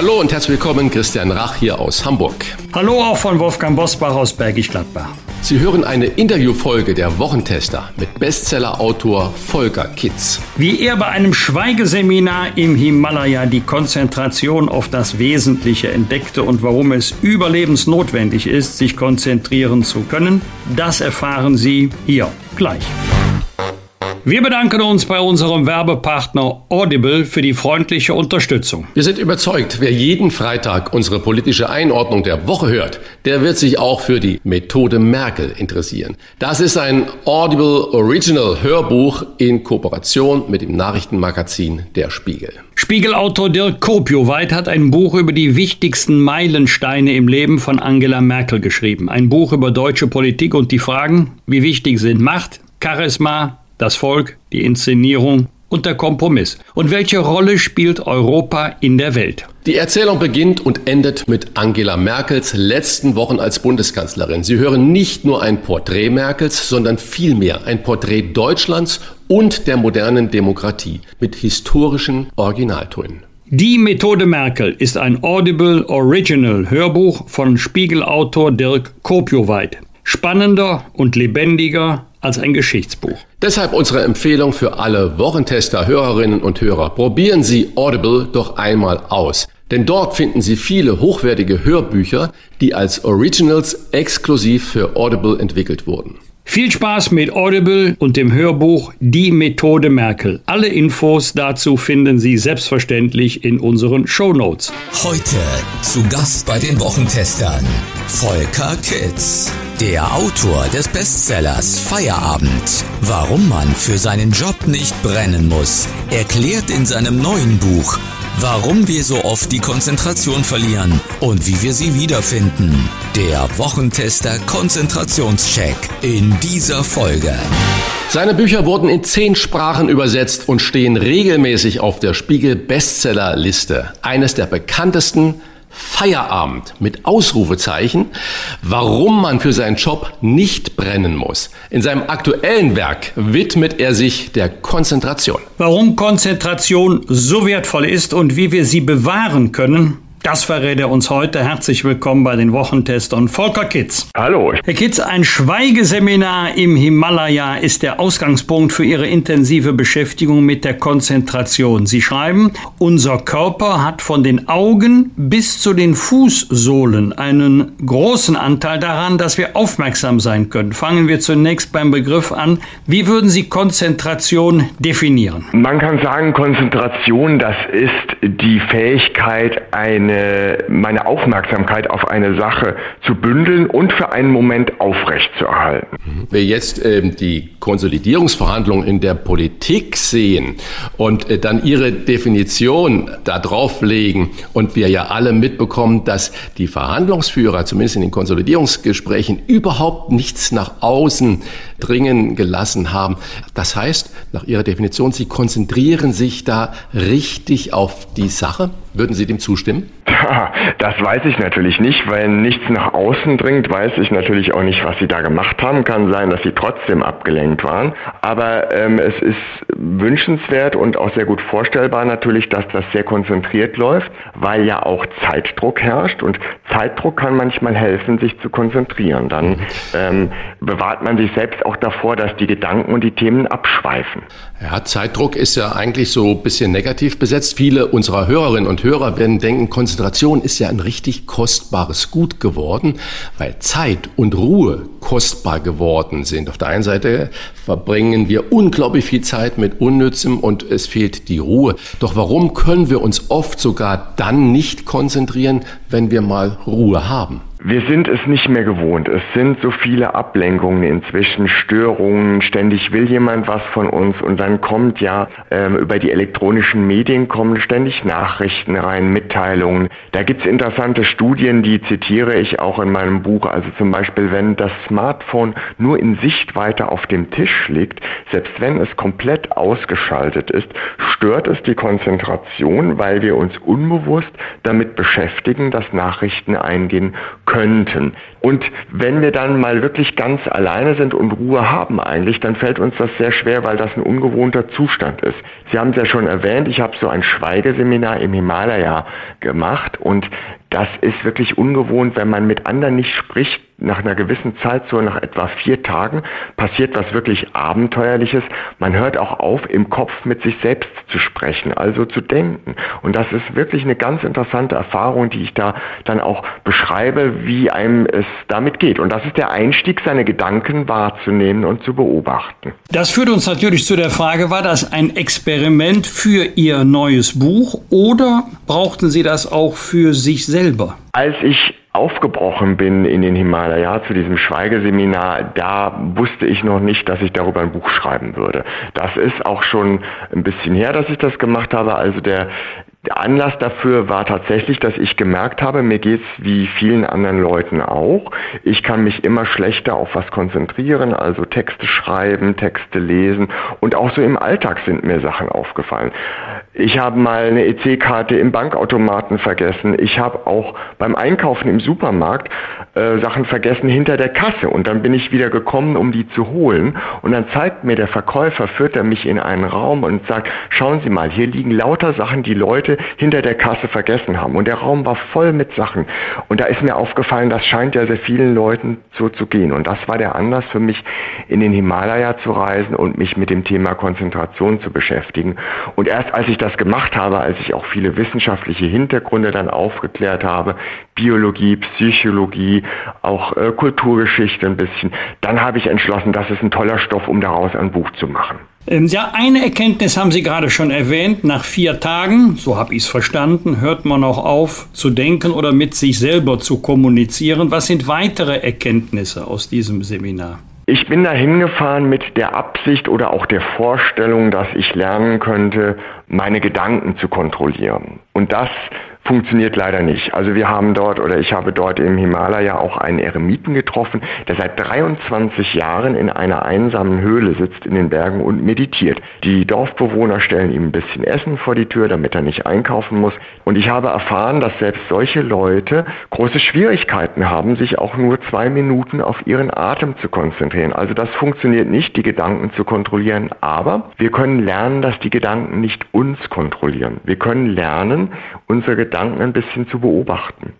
Hallo und herzlich willkommen, Christian Rach hier aus Hamburg. Hallo auch von Wolfgang Bosbach aus Bergisch Gladbach. Sie hören eine Interviewfolge der Wochentester mit Bestsellerautor Volker Kitz. Wie er bei einem Schweigeseminar im Himalaya die Konzentration auf das Wesentliche entdeckte und warum es überlebensnotwendig ist, sich konzentrieren zu können, das erfahren Sie hier gleich. Wir bedanken uns bei unserem Werbepartner Audible für die freundliche Unterstützung. Wir sind überzeugt, wer jeden Freitag unsere politische Einordnung der Woche hört, der wird sich auch für die Methode Merkel interessieren. Das ist ein Audible Original Hörbuch in Kooperation mit dem Nachrichtenmagazin Der Spiegel. Spiegelautor Dirk Kopioweit hat ein Buch über die wichtigsten Meilensteine im Leben von Angela Merkel geschrieben. Ein Buch über deutsche Politik und die Fragen, wie wichtig sind Macht, Charisma, das Volk, die Inszenierung und der Kompromiss. Und welche Rolle spielt Europa in der Welt? Die Erzählung beginnt und endet mit Angela Merkels letzten Wochen als Bundeskanzlerin. Sie hören nicht nur ein Porträt Merkels, sondern vielmehr ein Porträt Deutschlands und der modernen Demokratie mit historischen Originaltönen. Die Methode Merkel ist ein Audible Original Hörbuch von Spiegelautor Dirk Kopioweit. Spannender und lebendiger als ein Geschichtsbuch. Deshalb unsere Empfehlung für alle Wochentester, Hörerinnen und Hörer. Probieren Sie Audible doch einmal aus. Denn dort finden Sie viele hochwertige Hörbücher, die als Originals exklusiv für Audible entwickelt wurden. Viel Spaß mit Audible und dem Hörbuch Die Methode Merkel. Alle Infos dazu finden Sie selbstverständlich in unseren Show Notes. Heute zu Gast bei den Wochentestern Volker Kitz. Der Autor des Bestsellers Feierabend. Warum man für seinen Job nicht brennen muss, erklärt in seinem neuen Buch Warum wir so oft die Konzentration verlieren und wie wir sie wiederfinden. Der Wochentester Konzentrationscheck in dieser Folge. Seine Bücher wurden in zehn Sprachen übersetzt und stehen regelmäßig auf der Spiegel Bestsellerliste. Eines der bekanntesten Feierabend mit Ausrufezeichen, warum man für seinen Job nicht brennen muss. In seinem aktuellen Werk widmet er sich der Konzentration. Warum Konzentration so wertvoll ist und wie wir sie bewahren können, das verrät er uns heute. Herzlich willkommen bei den Wochentestern Volker Kitz. Hallo. Herr Kitz, ein Schweigeseminar im Himalaya ist der Ausgangspunkt für Ihre intensive Beschäftigung mit der Konzentration. Sie schreiben, unser Körper hat von den Augen bis zu den Fußsohlen einen großen Anteil daran, dass wir aufmerksam sein können. Fangen wir zunächst beim Begriff an. Wie würden Sie Konzentration definieren? Man kann sagen, Konzentration, das ist die Fähigkeit, eine meine, meine Aufmerksamkeit auf eine Sache zu bündeln und für einen Moment aufrechtzuerhalten. Wir jetzt ähm, die Konsolidierungsverhandlungen in der Politik sehen und äh, dann ihre Definition da drauflegen und wir ja alle mitbekommen, dass die Verhandlungsführer, zumindest in den Konsolidierungsgesprächen, überhaupt nichts nach außen dringen gelassen haben. Das heißt, nach ihrer Definition, sie konzentrieren sich da richtig auf die Sache. Würden Sie dem zustimmen? Das weiß ich natürlich nicht, weil nichts nach außen dringt, weiß ich natürlich auch nicht, was sie da gemacht haben. Kann sein, dass sie trotzdem abgelenkt waren. Aber ähm, es ist wünschenswert und auch sehr gut vorstellbar natürlich, dass das sehr konzentriert läuft, weil ja auch Zeitdruck herrscht und Zeitdruck kann manchmal helfen, sich zu konzentrieren. Dann ähm, bewahrt man sich selbst auch davor, dass die Gedanken und die Themen abschweifen. Ja, Zeitdruck ist ja eigentlich so ein bisschen negativ besetzt. Viele unserer Hörerinnen und Hörer werden denken, Konzentration ist ja ein richtig kostbares Gut geworden, weil Zeit und Ruhe kostbar geworden sind. Auf der einen Seite verbringen wir unglaublich viel Zeit mit Unnützem und es fehlt die Ruhe. Doch warum können wir uns oft sogar dann nicht konzentrieren, wenn wir mal Ruhe haben? Wir sind es nicht mehr gewohnt. Es sind so viele Ablenkungen inzwischen, Störungen, ständig will jemand was von uns und dann kommt ja ähm, über die elektronischen Medien kommen ständig Nachrichten rein, Mitteilungen. Da gibt's interessante Studien, die zitiere ich auch in meinem Buch. Also zum Beispiel, wenn das Smartphone nur in Sichtweite auf dem Tisch liegt, selbst wenn es komplett ausgeschaltet ist, stört es die Konzentration, weil wir uns unbewusst damit beschäftigen, dass Nachrichten eingehen könnten. Und wenn wir dann mal wirklich ganz alleine sind und Ruhe haben eigentlich, dann fällt uns das sehr schwer, weil das ein ungewohnter Zustand ist. Sie haben es ja schon erwähnt, ich habe so ein Schweigeseminar im Himalaya gemacht und das ist wirklich ungewohnt, wenn man mit anderen nicht spricht. Nach einer gewissen Zeit, so nach etwa vier Tagen, passiert was wirklich Abenteuerliches. Man hört auch auf, im Kopf mit sich selbst zu sprechen, also zu denken. Und das ist wirklich eine ganz interessante Erfahrung, die ich da dann auch beschreibe, wie einem es damit geht. Und das ist der Einstieg, seine Gedanken wahrzunehmen und zu beobachten. Das führt uns natürlich zu der Frage, war das ein Experiment für Ihr neues Buch oder brauchten Sie das auch für sich selber? Als ich aufgebrochen bin in den Himalaya zu diesem Schweigeseminar, da wusste ich noch nicht, dass ich darüber ein Buch schreiben würde. Das ist auch schon ein bisschen her, dass ich das gemacht habe. Also der, der Anlass dafür war tatsächlich, dass ich gemerkt habe, mir geht's wie vielen anderen Leuten auch. Ich kann mich immer schlechter auf was konzentrieren, also Texte schreiben, Texte lesen und auch so im Alltag sind mir Sachen aufgefallen. Ich habe mal eine EC-Karte im Bankautomaten vergessen. Ich habe auch beim Einkaufen im Supermarkt äh, Sachen vergessen hinter der Kasse. Und dann bin ich wieder gekommen, um die zu holen. Und dann zeigt mir der Verkäufer, führt er mich in einen Raum und sagt, schauen Sie mal, hier liegen lauter Sachen, die Leute hinter der Kasse vergessen haben. Und der Raum war voll mit Sachen. Und da ist mir aufgefallen, das scheint ja sehr vielen Leuten so zu gehen. Und das war der Anlass für mich, in den Himalaya zu reisen und mich mit dem Thema Konzentration zu beschäftigen. Und erst als ich das gemacht habe, als ich auch viele wissenschaftliche Hintergründe dann aufgeklärt habe, Biologie, Psychologie, auch äh, Kulturgeschichte ein bisschen, dann habe ich entschlossen, das ist ein toller Stoff, um daraus ein Buch zu machen. Ähm, ja, eine Erkenntnis haben Sie gerade schon erwähnt. Nach vier Tagen, so habe ich es verstanden, hört man auch auf zu denken oder mit sich selber zu kommunizieren. Was sind weitere Erkenntnisse aus diesem Seminar? Ich bin da hingefahren mit der Absicht oder auch der Vorstellung, dass ich lernen könnte, meine Gedanken zu kontrollieren. Und das funktioniert leider nicht. Also wir haben dort oder ich habe dort im Himalaya auch einen Eremiten getroffen, der seit 23 Jahren in einer einsamen Höhle sitzt in den Bergen und meditiert. Die Dorfbewohner stellen ihm ein bisschen Essen vor die Tür, damit er nicht einkaufen muss. Und ich habe erfahren, dass selbst solche Leute große Schwierigkeiten haben, sich auch nur zwei Minuten auf ihren Atem zu konzentrieren. Also das funktioniert nicht, die Gedanken zu kontrollieren, aber wir können lernen, dass die Gedanken nicht uns kontrollieren. Wir können lernen, unsere Gedanken ein bisschen zu beobachten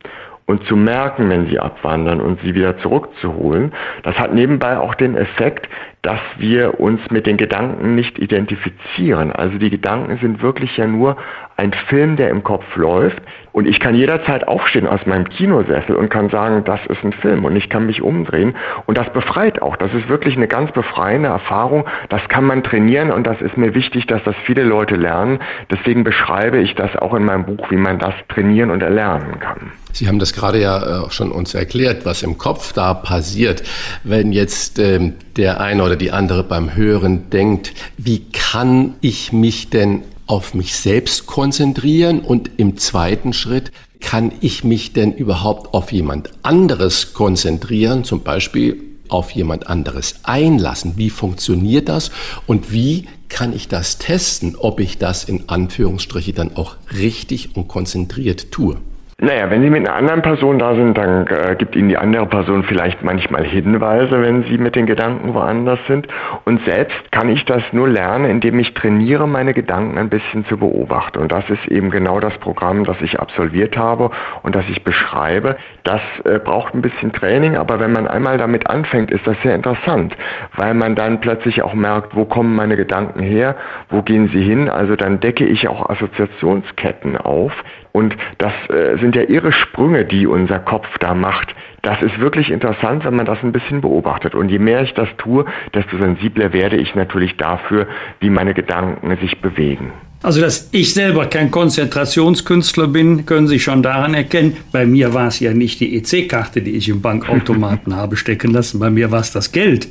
und zu merken, wenn sie abwandern und sie wieder zurückzuholen. Das hat nebenbei auch den Effekt, dass wir uns mit den Gedanken nicht identifizieren. Also die Gedanken sind wirklich ja nur ein Film, der im Kopf läuft. Und ich kann jederzeit aufstehen aus meinem Kinosessel und kann sagen, das ist ein Film und ich kann mich umdrehen. Und das befreit auch. Das ist wirklich eine ganz befreiende Erfahrung. Das kann man trainieren und das ist mir wichtig, dass das viele Leute lernen. Deswegen beschreibe ich das auch in meinem Buch, wie man das trainieren und erlernen kann. Sie haben das gerade ja äh, schon uns erklärt, was im Kopf da passiert, wenn jetzt ähm, der eine oder die andere beim Hören denkt, wie kann ich mich denn auf mich selbst konzentrieren und im zweiten Schritt, kann ich mich denn überhaupt auf jemand anderes konzentrieren, zum Beispiel auf jemand anderes einlassen? Wie funktioniert das und wie kann ich das testen, ob ich das in Anführungsstriche dann auch richtig und konzentriert tue? Naja, wenn Sie mit einer anderen Person da sind, dann äh, gibt Ihnen die andere Person vielleicht manchmal Hinweise, wenn Sie mit den Gedanken woanders sind. Und selbst kann ich das nur lernen, indem ich trainiere, meine Gedanken ein bisschen zu beobachten. Und das ist eben genau das Programm, das ich absolviert habe und das ich beschreibe. Das äh, braucht ein bisschen Training, aber wenn man einmal damit anfängt, ist das sehr interessant, weil man dann plötzlich auch merkt, wo kommen meine Gedanken her, wo gehen sie hin. Also dann decke ich auch Assoziationsketten auf, und das äh, sind ja irre Sprünge, die unser Kopf da macht. Das ist wirklich interessant, wenn man das ein bisschen beobachtet. Und je mehr ich das tue, desto sensibler werde ich natürlich dafür, wie meine Gedanken sich bewegen. Also, dass ich selber kein Konzentrationskünstler bin, können Sie schon daran erkennen. Bei mir war es ja nicht die EC-Karte, die ich im Bankautomaten habe stecken lassen. Bei mir war es das Geld,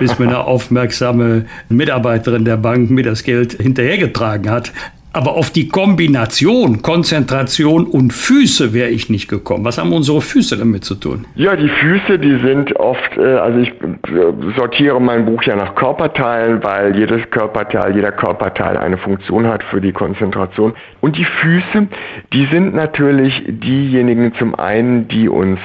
bis mir eine aufmerksame Mitarbeiterin der Bank mir das Geld hinterhergetragen hat. Aber auf die Kombination Konzentration und Füße wäre ich nicht gekommen. Was haben unsere Füße damit zu tun? Ja, die Füße, die sind oft, äh, also ich äh, sortiere mein Buch ja nach Körperteilen, weil jedes Körperteil, jeder Körperteil eine Funktion hat für die Konzentration. Und die Füße, die sind natürlich diejenigen zum einen, die uns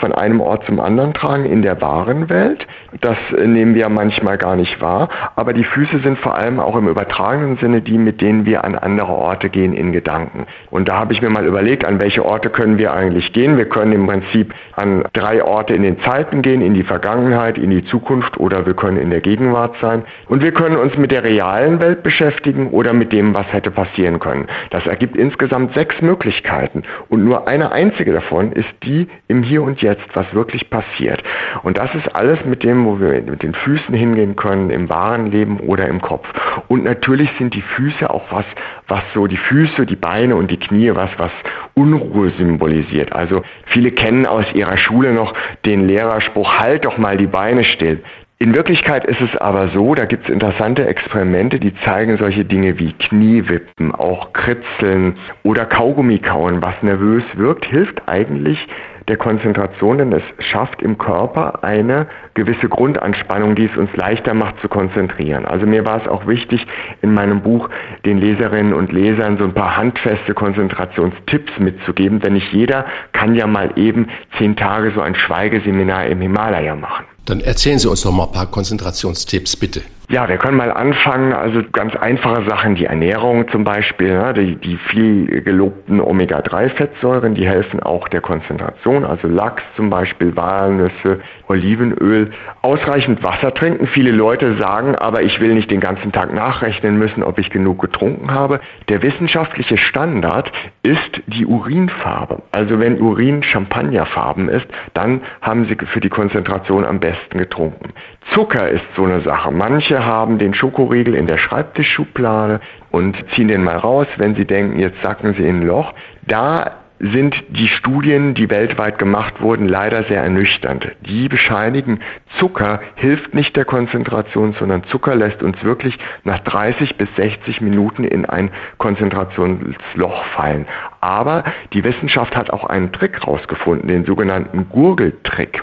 von einem Ort zum anderen tragen in der wahren Welt. Das nehmen wir manchmal gar nicht wahr. Aber die Füße sind vor allem auch im übertragenen Sinne die, mit denen wir an andere Orte gehen in Gedanken. Und da habe ich mir mal überlegt, an welche Orte können wir eigentlich gehen. Wir können im Prinzip an drei Orte in den Zeiten gehen, in die Vergangenheit, in die Zukunft oder wir können in der Gegenwart sein. Und wir können uns mit der realen Welt beschäftigen oder mit dem, was hätte passieren können. Das ergibt insgesamt sechs Möglichkeiten. Und nur eine einzige davon ist die im Hier und Jetzt, was wirklich passiert. Und das ist alles mit dem, wo wir mit den Füßen hingehen können, im wahren Leben oder im Kopf. Und natürlich sind die Füße auch was, was so die Füße, die Beine und die Knie, was, was Unruhe symbolisiert. Also viele kennen aus ihrer Schule noch den Lehrerspruch, halt doch mal die Beine still. In Wirklichkeit ist es aber so, da gibt es interessante Experimente, die zeigen solche Dinge wie Kniewippen, auch Kritzeln oder Kaugummi kauen, was nervös wirkt, hilft eigentlich der Konzentration, denn es schafft im Körper eine gewisse Grundanspannung, die es uns leichter macht zu konzentrieren. Also mir war es auch wichtig, in meinem Buch den Leserinnen und Lesern so ein paar handfeste Konzentrationstipps mitzugeben, denn nicht jeder kann ja mal eben zehn Tage so ein Schweigeseminar im Himalaya machen. Dann erzählen Sie uns doch mal ein paar Konzentrationstipps, bitte. Ja, wir können mal anfangen, also ganz einfache Sachen, die Ernährung zum Beispiel, ne, die, die viel gelobten Omega-3-Fettsäuren, die helfen auch der Konzentration, also Lachs zum Beispiel, Walnüsse, Olivenöl, ausreichend Wasser trinken. Viele Leute sagen, aber ich will nicht den ganzen Tag nachrechnen müssen, ob ich genug getrunken habe. Der wissenschaftliche Standard ist die Urinfarbe. Also wenn Urin Champagnerfarben ist, dann haben Sie für die Konzentration am besten getrunken. Zucker ist so eine Sache. Manche haben den Schokoriegel in der Schreibtischschublade und ziehen den mal raus, wenn sie denken, jetzt sacken sie in ein Loch. Da sind die Studien, die weltweit gemacht wurden, leider sehr ernüchternd. Die bescheinigen, Zucker hilft nicht der Konzentration, sondern Zucker lässt uns wirklich nach 30 bis 60 Minuten in ein Konzentrationsloch fallen. Aber die Wissenschaft hat auch einen Trick rausgefunden, den sogenannten Gurgeltrick.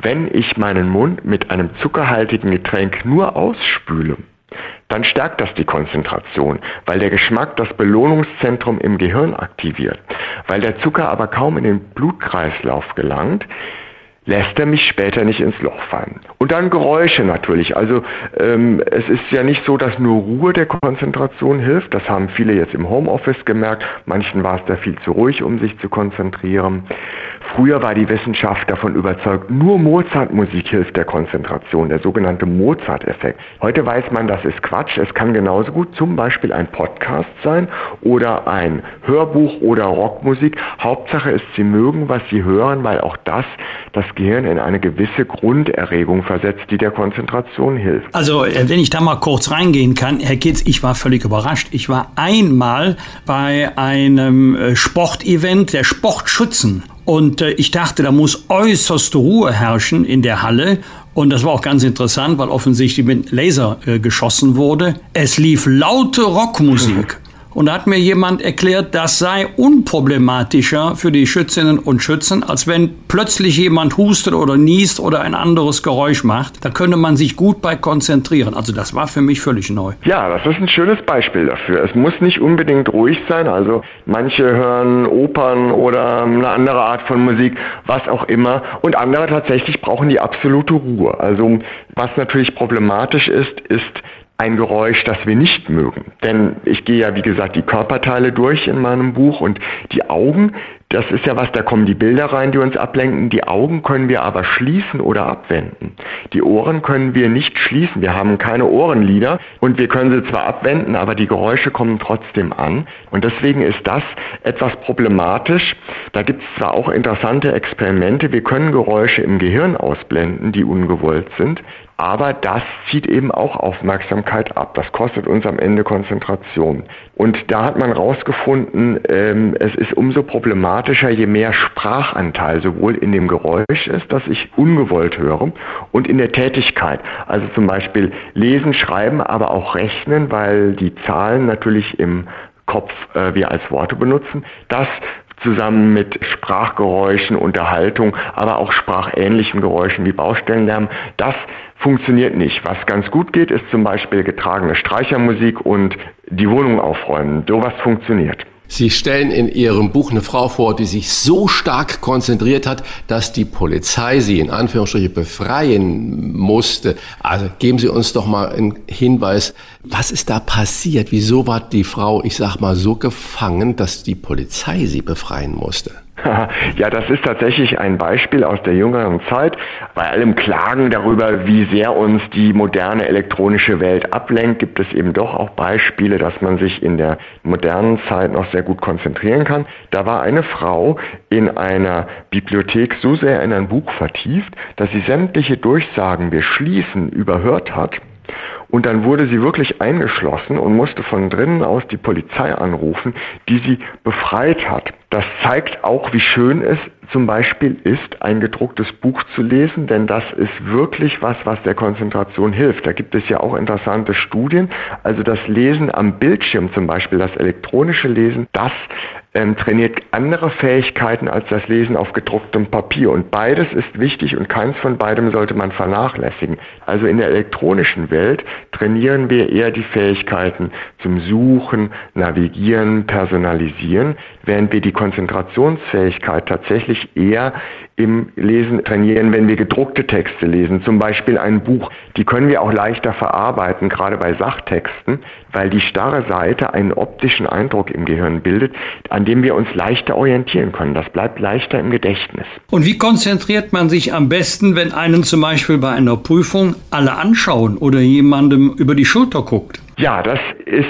Wenn ich meinen Mund mit einem zuckerhaltigen Getränk nur ausspüle, dann stärkt das die Konzentration, weil der Geschmack das Belohnungszentrum im Gehirn aktiviert. Weil der Zucker aber kaum in den Blutkreislauf gelangt, lässt er mich später nicht ins Loch fallen. Und dann Geräusche natürlich. Also ähm, es ist ja nicht so, dass nur Ruhe der Konzentration hilft. Das haben viele jetzt im Homeoffice gemerkt. Manchen war es da viel zu ruhig, um sich zu konzentrieren. Früher war die Wissenschaft davon überzeugt, nur Mozart-Musik hilft der Konzentration, der sogenannte Mozart-Effekt. Heute weiß man, das ist Quatsch. Es kann genauso gut zum Beispiel ein Podcast sein oder ein Hörbuch oder Rockmusik. Hauptsache ist, Sie mögen, was Sie hören, weil auch das das Gehirn in eine gewisse Grunderregung versetzt, die der Konzentration hilft. Also, äh, wenn ich da mal kurz reingehen kann, Herr Kitz, ich war völlig überrascht. Ich war einmal bei einem äh, Sportevent der Sportschützen und äh, ich dachte, da muss äußerste Ruhe herrschen in der Halle. Und das war auch ganz interessant, weil offensichtlich mit Laser äh, geschossen wurde. Es lief laute Rockmusik. Und da hat mir jemand erklärt, das sei unproblematischer für die Schützinnen und Schützen, als wenn plötzlich jemand hustet oder niest oder ein anderes Geräusch macht. Da könnte man sich gut bei konzentrieren. Also das war für mich völlig neu. Ja, das ist ein schönes Beispiel dafür. Es muss nicht unbedingt ruhig sein. Also manche hören Opern oder eine andere Art von Musik, was auch immer. Und andere tatsächlich brauchen die absolute Ruhe. Also was natürlich problematisch ist, ist ein Geräusch, das wir nicht mögen. Denn ich gehe ja, wie gesagt, die Körperteile durch in meinem Buch und die Augen, Das ist ja was, da kommen die Bilder rein, die uns ablenken. Die Augen können wir aber schließen oder abwenden. Die Ohren können wir nicht schließen. Wir haben keine Ohrenlider und wir können sie zwar abwenden, aber die Geräusche kommen trotzdem an. Und deswegen ist das etwas problematisch. Da gibt es zwar auch interessante Experimente. Wir können Geräusche im Gehirn ausblenden, die ungewollt sind. Aber das zieht eben auch Aufmerksamkeit ab. Das kostet uns am Ende Konzentration. Und da hat man herausgefunden, ähm, es ist umso problematischer, je mehr Sprachanteil sowohl in dem Geräusch ist, das ich ungewollt höre, und in der Tätigkeit. Also zum Beispiel lesen, schreiben, aber auch rechnen, weil die Zahlen natürlich im Kopf äh, wir als Worte benutzen. Das zusammen mit Sprachgeräuschen, Unterhaltung, aber auch sprachähnlichen Geräuschen wie Baustellenlärm, das funktioniert nicht. Was ganz gut geht, ist zum Beispiel getragene Streichermusik und die Wohnung aufräumen. Sowas funktioniert. Sie stellen in Ihrem Buch eine Frau vor, die sich so stark konzentriert hat, dass die Polizei sie in Anführungsstrichen befreien musste. Also geben Sie uns doch mal einen Hinweis, was ist da passiert? Wieso war die Frau, ich sag mal, so gefangen, dass die Polizei sie befreien musste? Ja, das ist tatsächlich ein Beispiel aus der jüngeren Zeit. Bei allem Klagen darüber, wie sehr uns die moderne elektronische Welt ablenkt, gibt es eben doch auch Beispiele, dass man sich in der modernen Zeit noch sehr gut konzentrieren kann. Da war eine Frau in einer Bibliothek so sehr in ein Buch vertieft, dass sie sämtliche Durchsagen, wir schließen, überhört hat und dann wurde sie wirklich eingeschlossen und musste von drinnen aus die Polizei anrufen, die sie befreit hat. Das zeigt auch, wie schön es zum Beispiel ist, ein gedrucktes Buch zu lesen, denn das ist wirklich was, was der Konzentration hilft. Da gibt es ja auch interessante Studien. Also das Lesen am Bildschirm zum Beispiel, das elektronische Lesen, das ähm, trainiert andere Fähigkeiten als das Lesen auf gedrucktem Papier. Und beides ist wichtig und keins von beidem sollte man vernachlässigen. Also in der elektronischen Welt trainieren wir eher die Fähigkeiten zum Suchen, Navigieren, Personalisieren, während wir die Konzentrationsfähigkeit tatsächlich eher im Lesen trainieren, wenn wir gedruckte Texte lesen, zum Beispiel ein Buch. Die können wir auch leichter verarbeiten, gerade bei Sachtexten, weil die starre Seite einen optischen Eindruck im Gehirn bildet, an dem wir uns leichter orientieren können. Das bleibt leichter im Gedächtnis. Und wie konzentriert man sich am besten, wenn einen zum Beispiel bei einer Prüfung alle anschauen oder jemandem über die Schulter guckt? Ja, das ist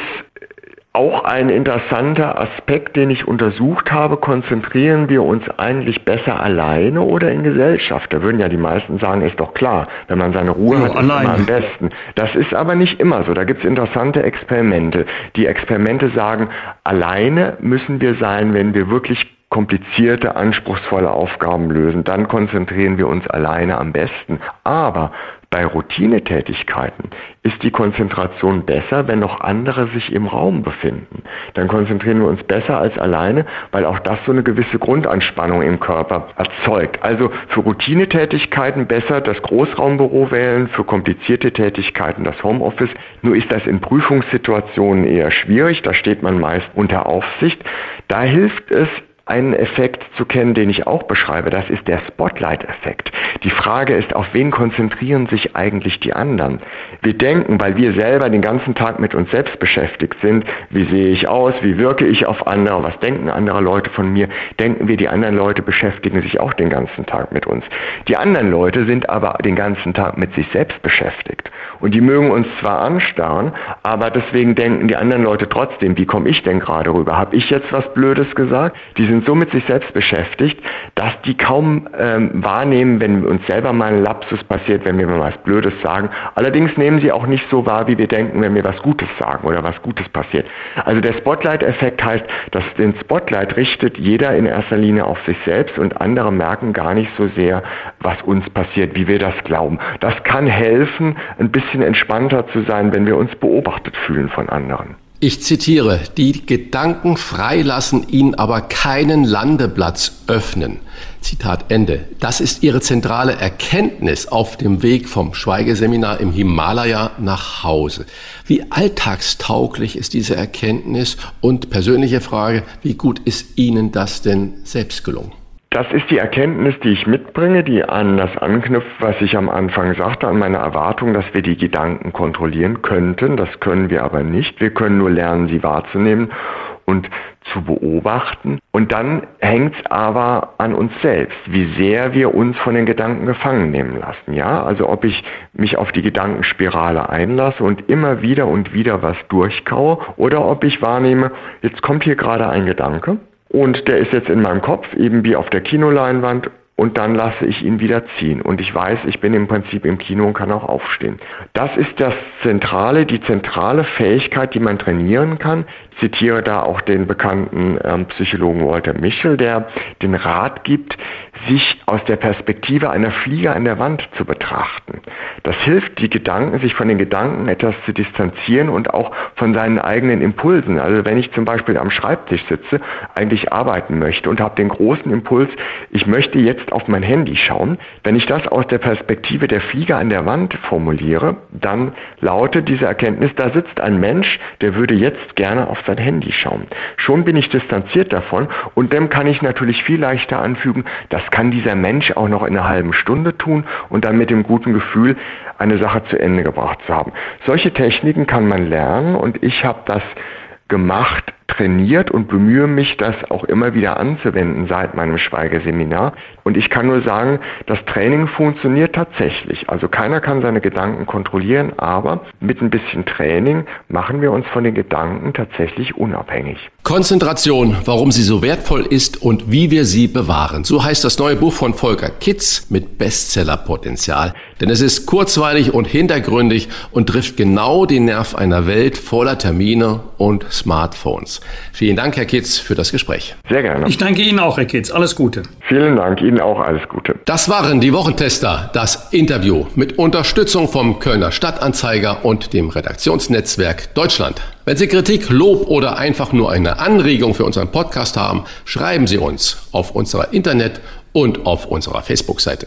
auch ein interessanter Aspekt, den ich untersucht habe, konzentrieren wir uns eigentlich besser alleine oder in Gesellschaft? Da würden ja die meisten sagen, ist doch klar, wenn man seine Ruhe ja, hat, ist alleine. immer am besten. Das ist aber nicht immer so. Da gibt es interessante Experimente. Die Experimente sagen, alleine müssen wir sein, wenn wir wirklich komplizierte, anspruchsvolle Aufgaben lösen, dann konzentrieren wir uns alleine am besten. Aber bei Routinetätigkeiten ist die Konzentration besser, wenn noch andere sich im Raum befinden. Dann konzentrieren wir uns besser als alleine, weil auch das so eine gewisse Grundanspannung im Körper erzeugt. Also für Routinetätigkeiten besser das Großraumbüro wählen, für komplizierte Tätigkeiten das Homeoffice. Nur ist das in Prüfungssituationen eher schwierig, da steht man meist unter Aufsicht. Da hilft es, einen Effekt zu kennen, den ich auch beschreibe. Das ist der Spotlight-Effekt. Die Frage ist, auf wen konzentrieren sich eigentlich die anderen? Wir denken, weil wir selber den ganzen Tag mit uns selbst beschäftigt sind, wie sehe ich aus, wie wirke ich auf andere, was denken andere Leute von mir, denken wir, die anderen Leute beschäftigen sich auch den ganzen Tag mit uns. Die anderen Leute sind aber den ganzen Tag mit sich selbst beschäftigt. Und die mögen uns zwar anstarren, aber deswegen denken die anderen Leute trotzdem, wie komme ich denn gerade rüber? Habe ich jetzt was Blödes gesagt? Die sind so mit sich selbst beschäftigt, dass die kaum ähm, wahrnehmen, wenn uns selber mal ein Lapsus passiert, wenn wir mal was Blödes sagen. Allerdings nehmen sie auch nicht so wahr, wie wir denken, wenn wir was Gutes sagen oder was Gutes passiert. Also der Spotlight-Effekt heißt, dass den Spotlight richtet jeder in erster Linie auf sich selbst und andere merken gar nicht so sehr, was uns passiert, wie wir das glauben. Das kann helfen, ein bisschen entspannter zu sein, wenn wir uns beobachtet fühlen von anderen. Ich zitiere, die Gedanken freilassen, ihnen aber keinen Landeplatz öffnen. Zitat Ende. Das ist Ihre zentrale Erkenntnis auf dem Weg vom Schweigeseminar im Himalaya nach Hause. Wie alltagstauglich ist diese Erkenntnis? Und persönliche Frage, wie gut ist Ihnen das denn selbst gelungen? Das ist die Erkenntnis, die ich mitbringe, die an das anknüpft, was ich am Anfang sagte, an meine Erwartung, dass wir die Gedanken kontrollieren könnten. Das können wir aber nicht. Wir können nur lernen, sie wahrzunehmen. und zu beobachten. Und dann hängt es aber an uns selbst, wie sehr wir uns von den Gedanken gefangen nehmen lassen. Ja, also ob ich mich auf die Gedankenspirale einlasse und immer wieder und wieder was durchkaue oder ob ich wahrnehme, jetzt kommt hier gerade ein Gedanke und der ist jetzt in meinem Kopf, eben wie auf der Kinoleinwand und dann lasse ich ihn wieder ziehen. Und ich weiß, ich bin im Prinzip im Kino und kann auch aufstehen. Das ist das Zentrale, die zentrale Fähigkeit, die man trainieren kann. Zitiere da auch den bekannten ähm, Psychologen Walter Mischel, der den Rat gibt, sich aus der Perspektive einer Fliege an der Wand zu betrachten. Das hilft, die Gedanken, sich von den Gedanken etwas zu distanzieren und auch von seinen eigenen Impulsen. Also wenn ich zum Beispiel am Schreibtisch sitze, eigentlich arbeiten möchte und habe den großen Impuls, ich möchte jetzt auf mein Handy schauen. Wenn ich das aus der Perspektive der Fliege an der Wand formuliere, dann lautet diese Erkenntnis, da sitzt ein Mensch, der würde jetzt gerne auf sein Handy schauen. Schon bin ich distanziert davon und dem kann ich natürlich viel leichter anfügen, das kann dieser Mensch auch noch in einer halben Stunde tun und dann mit dem guten Gefühl, eine Sache zu Ende gebracht zu haben. Solche Techniken kann man lernen und ich habe das gemacht trainiert und bemühe mich, das auch immer wieder anzuwenden seit meinem Schweigeseminar. Und ich kann nur sagen, das Training funktioniert tatsächlich. Also keiner kann seine Gedanken kontrollieren, aber mit ein bisschen Training machen wir uns von den Gedanken tatsächlich unabhängig. Konzentration, warum sie so wertvoll ist und wie wir sie bewahren. So heißt das neue Buch von Volker Kitz mit Bestsellerpotenzial. Denn es ist kurzweilig und hintergründig und trifft genau den Nerv einer Welt voller Termine und Smartphones. Vielen Dank, Herr Kitz, für das Gespräch. Sehr gerne. Ich danke Ihnen auch, Herr Kitz. Alles Gute. Vielen Dank. Ihnen auch alles Gute. Das waren die Wochentester, das Interview mit Unterstützung vom Kölner Stadtanzeiger und dem Redaktionsnetzwerk Deutschland. Wenn Sie Kritik, Lob oder einfach nur eine Anregung für unseren Podcast haben, schreiben Sie uns auf unserer Internet- und auf unserer Facebook-Seite.